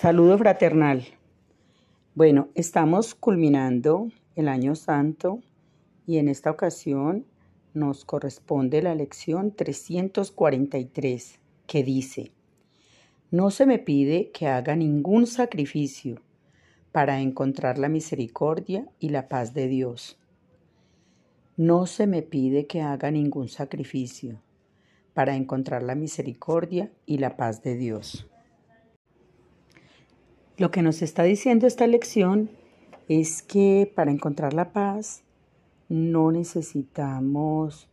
Saludo fraternal. Bueno, estamos culminando el año santo y en esta ocasión nos corresponde la lección 343 que dice, no se me pide que haga ningún sacrificio para encontrar la misericordia y la paz de Dios. No se me pide que haga ningún sacrificio para encontrar la misericordia y la paz de Dios. Lo que nos está diciendo esta lección es que para encontrar la paz no necesitamos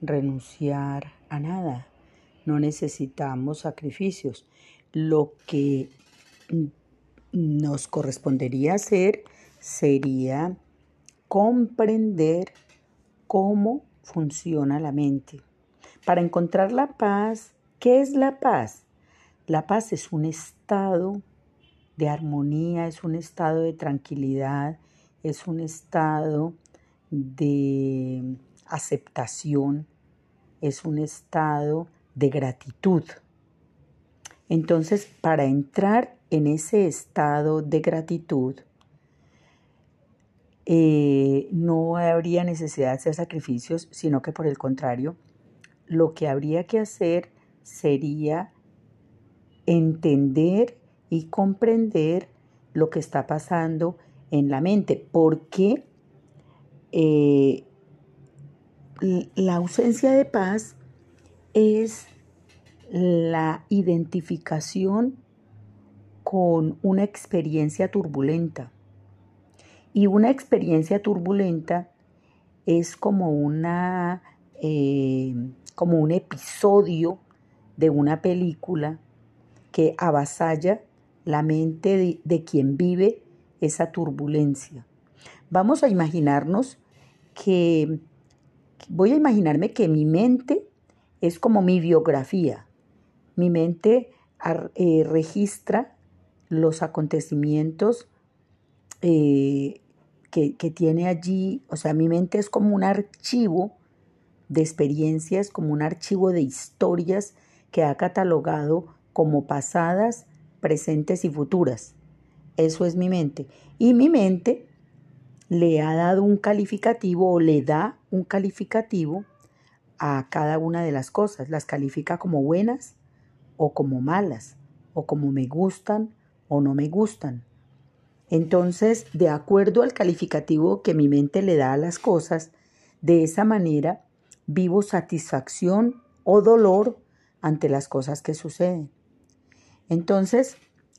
renunciar a nada, no necesitamos sacrificios. Lo que nos correspondería hacer sería comprender cómo funciona la mente. Para encontrar la paz, ¿qué es la paz? La paz es un estado de armonía, es un estado de tranquilidad, es un estado de aceptación, es un estado de gratitud. Entonces, para entrar en ese estado de gratitud, eh, no habría necesidad de hacer sacrificios, sino que por el contrario, lo que habría que hacer sería entender y comprender lo que está pasando en la mente. Porque eh, la ausencia de paz es la identificación con una experiencia turbulenta. Y una experiencia turbulenta es como una eh, como un episodio de una película que avasalla la mente de, quien vive esa turbulencia. Vamos a imaginarnos que, voy a imaginarme que mi mente es como mi biografía. Mi mente eh, registra los acontecimientos eh, que, que, tiene allí, o sea, mi mente es como un archivo de experiencias, como un archivo de historias que ha catalogado como pasadas, presentes y futuras. Eso es mi mente. Y mi mente le ha dado un calificativo o le da un calificativo a cada una de las cosas. Las califica como buenas o como malas, o como me gustan o no me gustan. Entonces, de acuerdo al calificativo que mi mente le da a las cosas, de esa manera vivo satisfacción o dolor ante las cosas que suceden. Entonces,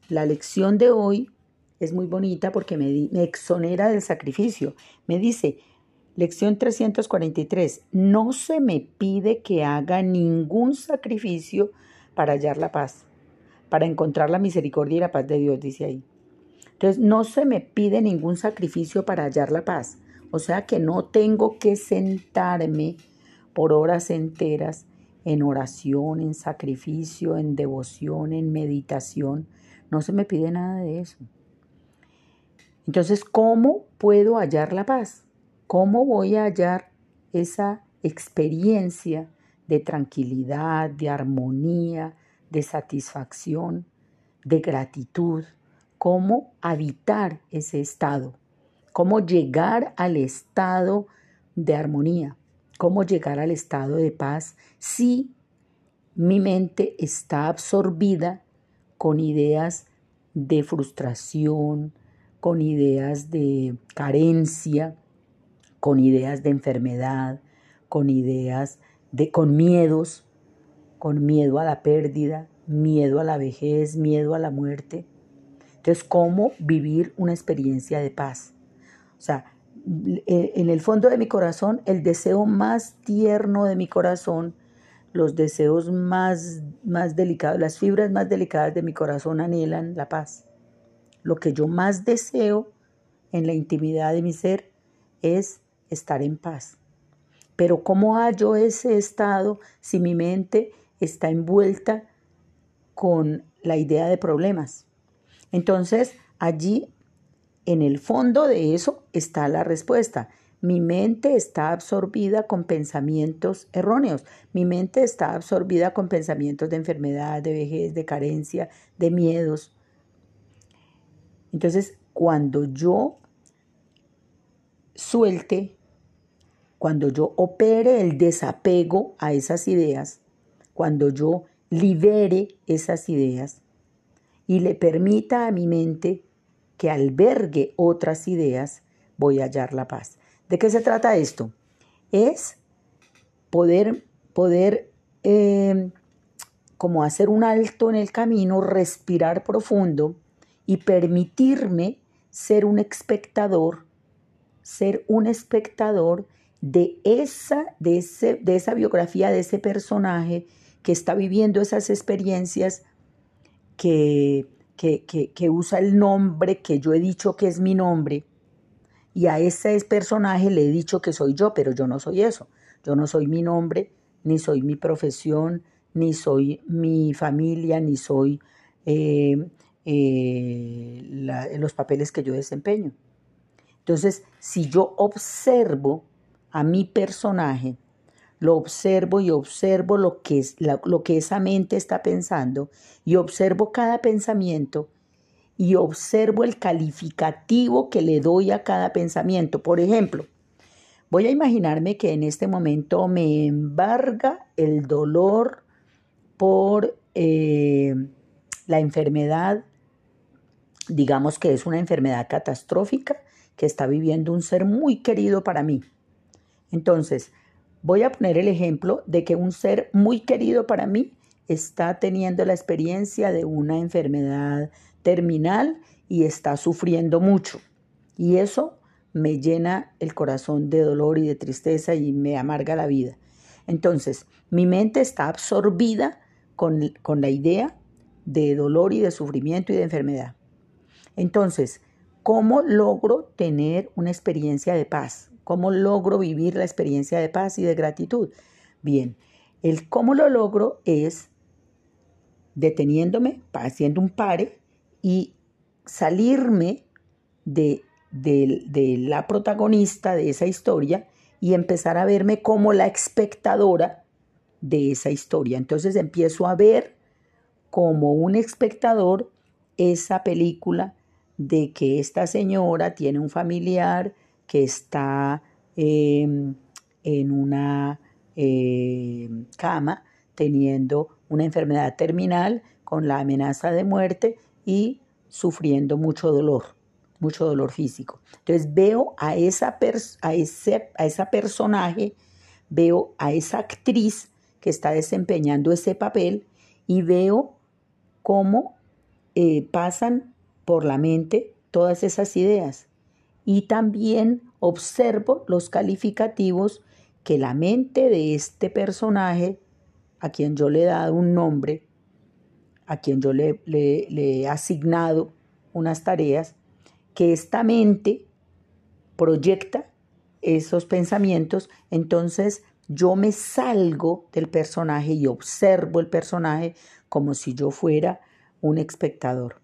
la lección de hoy es muy bonita porque me, exonera del sacrificio. Me dice, lección 343, no se me pide que haga ningún sacrificio para hallar la paz, para encontrar la misericordia y la paz de Dios, dice ahí. Entonces, no se me pide ningún sacrificio para hallar la paz. O sea que no tengo que sentarme por horas enteras en oración, en sacrificio, en devoción, en meditación. No se me pide nada de eso. Entonces, ¿cómo puedo hallar la paz? ¿Cómo voy a hallar esa experiencia de tranquilidad, de armonía, de satisfacción, de gratitud? ¿Cómo habitar ese estado? ¿Cómo llegar al estado de armonía? Cómo llegar al estado de paz si mi mente está absorbida con ideas de frustración, con ideas de carencia, con ideas de enfermedad, con ideas de con miedos, con miedo a la pérdida, miedo a la vejez, miedo a la muerte. Entonces, ¿cómo vivir una experiencia de paz? O sea, en el fondo de mi corazón, el deseo más tierno de mi corazón, los deseos más, más delicados, las fibras más delicadas de mi corazón anhelan la paz. Lo que yo más deseo en la intimidad de mi ser es estar en paz. Pero ¿cómo hallo ese estado si mi mente está envuelta con la idea de problemas? Entonces, allí en el fondo de eso está la respuesta. Mi mente está absorbida con pensamientos erróneos. Mi mente está absorbida con pensamientos de enfermedad, de vejez, de carencia, de miedos. Entonces, cuando yo suelte, cuando yo opere el desapego a esas ideas, cuando yo libere esas ideas y le permita a mi mente que albergue otras ideas, voy a hallar la paz. ¿De qué se trata esto? Es poder, poder eh, como hacer un alto en el camino, respirar profundo y permitirme ser un espectador, ser un espectador de esa, de, ese, de esa biografía, de ese personaje que está viviendo esas experiencias, que, que, que, usa el nombre que yo he dicho que es mi nombre, y a ese personaje le he dicho que soy yo, pero yo no soy eso. Yo no soy mi nombre, ni soy mi profesión, ni soy mi familia, ni soy eh, eh, los papeles que yo desempeño. Entonces, si yo observo a mi personaje, lo observo y observo lo que, es, lo que esa mente está pensando y observo cada pensamiento y observo el calificativo que le doy a cada pensamiento. Por ejemplo, voy a imaginarme que en este momento me embarga el dolor por eh, la enfermedad, digamos que es una enfermedad catastrófica que está viviendo un ser muy querido para mí. Entonces, voy a poner el ejemplo de que un ser muy querido para mí está teniendo la experiencia de una enfermedad terminal y está sufriendo mucho. Y eso me llena el corazón de dolor y de tristeza y me amarga la vida. Entonces, mi mente está absorbida con, con la idea de dolor y de sufrimiento y de enfermedad. Entonces, ¿cómo logro tener una experiencia de paz? ¿Cómo logro vivir la experiencia de paz y de gratitud? Bien, el cómo lo logro es deteniéndome, haciendo un pare y salirme de, de, la protagonista de esa historia y empezar a verme como la espectadora de esa historia. Entonces empiezo a ver como un espectador esa película de que esta señora tiene un familiar que está em, en una em, cama teniendo una enfermedad terminal con la amenaza de muerte y sufriendo mucho dolor, mucho dolor físico. Entonces veo a esa, a ese, a esa personaje, veo a esa actriz que está desempeñando ese papel y veo cómo eh, pasan por la mente todas esas ideas. Y también observo los calificativos que la mente de este personaje, a quien yo le he dado un nombre, a quien yo le, he asignado unas tareas, que esta mente proyecta esos pensamientos, entonces yo me salgo del personaje y observo el personaje como si yo fuera un espectador.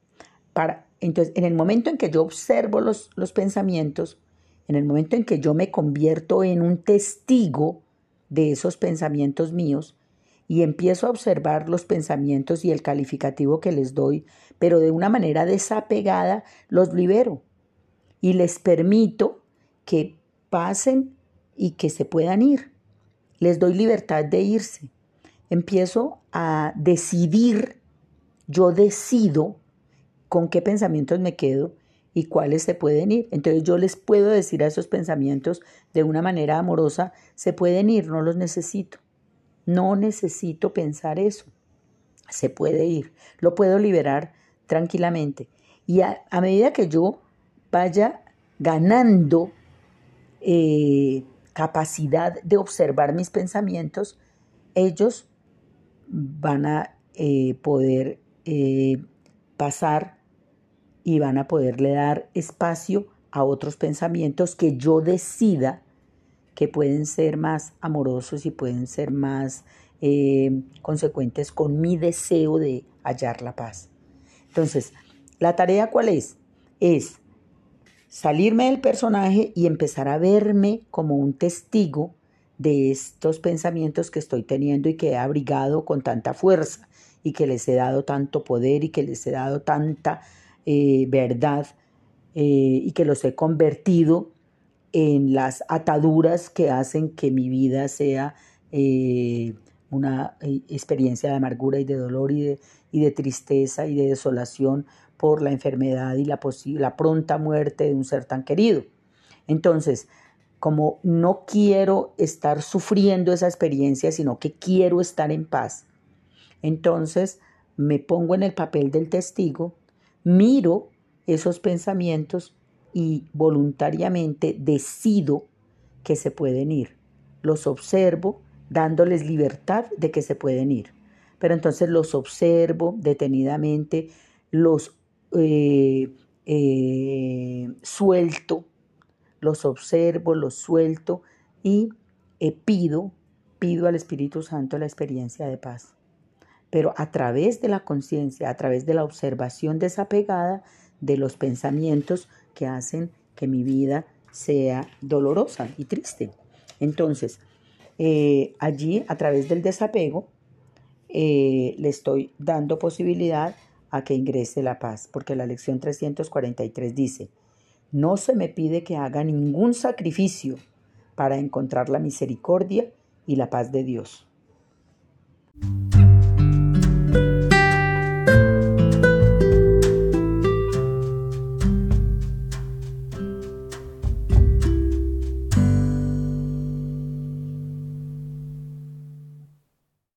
Para, entonces, en el momento en que yo observo los, los pensamientos, en el momento en que yo me convierto en un testigo de esos pensamientos míos, y empiezo a observar los pensamientos y el calificativo que les doy, pero de una manera desapegada los libero y les permito que pasen y que se puedan ir. Les doy libertad de irse. Empiezo a decidir, yo decido con qué pensamientos me quedo y cuáles se pueden ir. Entonces yo les puedo decir a esos pensamientos de una manera amorosa, se pueden ir, no los necesito. No necesito pensar eso. Se puede ir. Lo puedo liberar tranquilamente. Y a, medida que yo vaya ganando eh, capacidad de observar mis pensamientos, ellos van a eh, poder eh, pasar y van a poderle dar espacio a otros pensamientos que yo decida que pueden ser más amorosos y pueden ser más eh, consecuentes con mi deseo de hallar la paz. Entonces, ¿la tarea cuál es? Es salirme del personaje y empezar a verme como un testigo de estos pensamientos que estoy teniendo y que he abrigado con tanta fuerza y que les he dado tanto poder y que les he dado tanta eh, verdad y que los he convertido en las ataduras que hacen que mi vida sea una experiencia de amargura y de dolor y de, y de tristeza y de desolación por la enfermedad y la, la pronta muerte de un ser tan querido. Entonces, como no quiero estar sufriendo esa experiencia, sino que quiero estar en paz, entonces me pongo en el papel del testigo, miro esos pensamientos y voluntariamente decido que se pueden ir. Los observo dándoles libertad de que se pueden ir. Pero entonces los observo detenidamente, los eh, eh, suelto, los observo, los suelto y eh, pido, pido al Espíritu Santo la experiencia de paz. Pero a través de la conciencia, a través de la observación desapegada de los pensamientos que hacen que mi vida sea dolorosa y triste. Entonces, eh, allí, a través del desapego, eh, le estoy dando posibilidad a que ingrese la paz, porque la lección 343 dice, no se me pide que haga ningún sacrificio para encontrar la misericordia y la paz de Dios.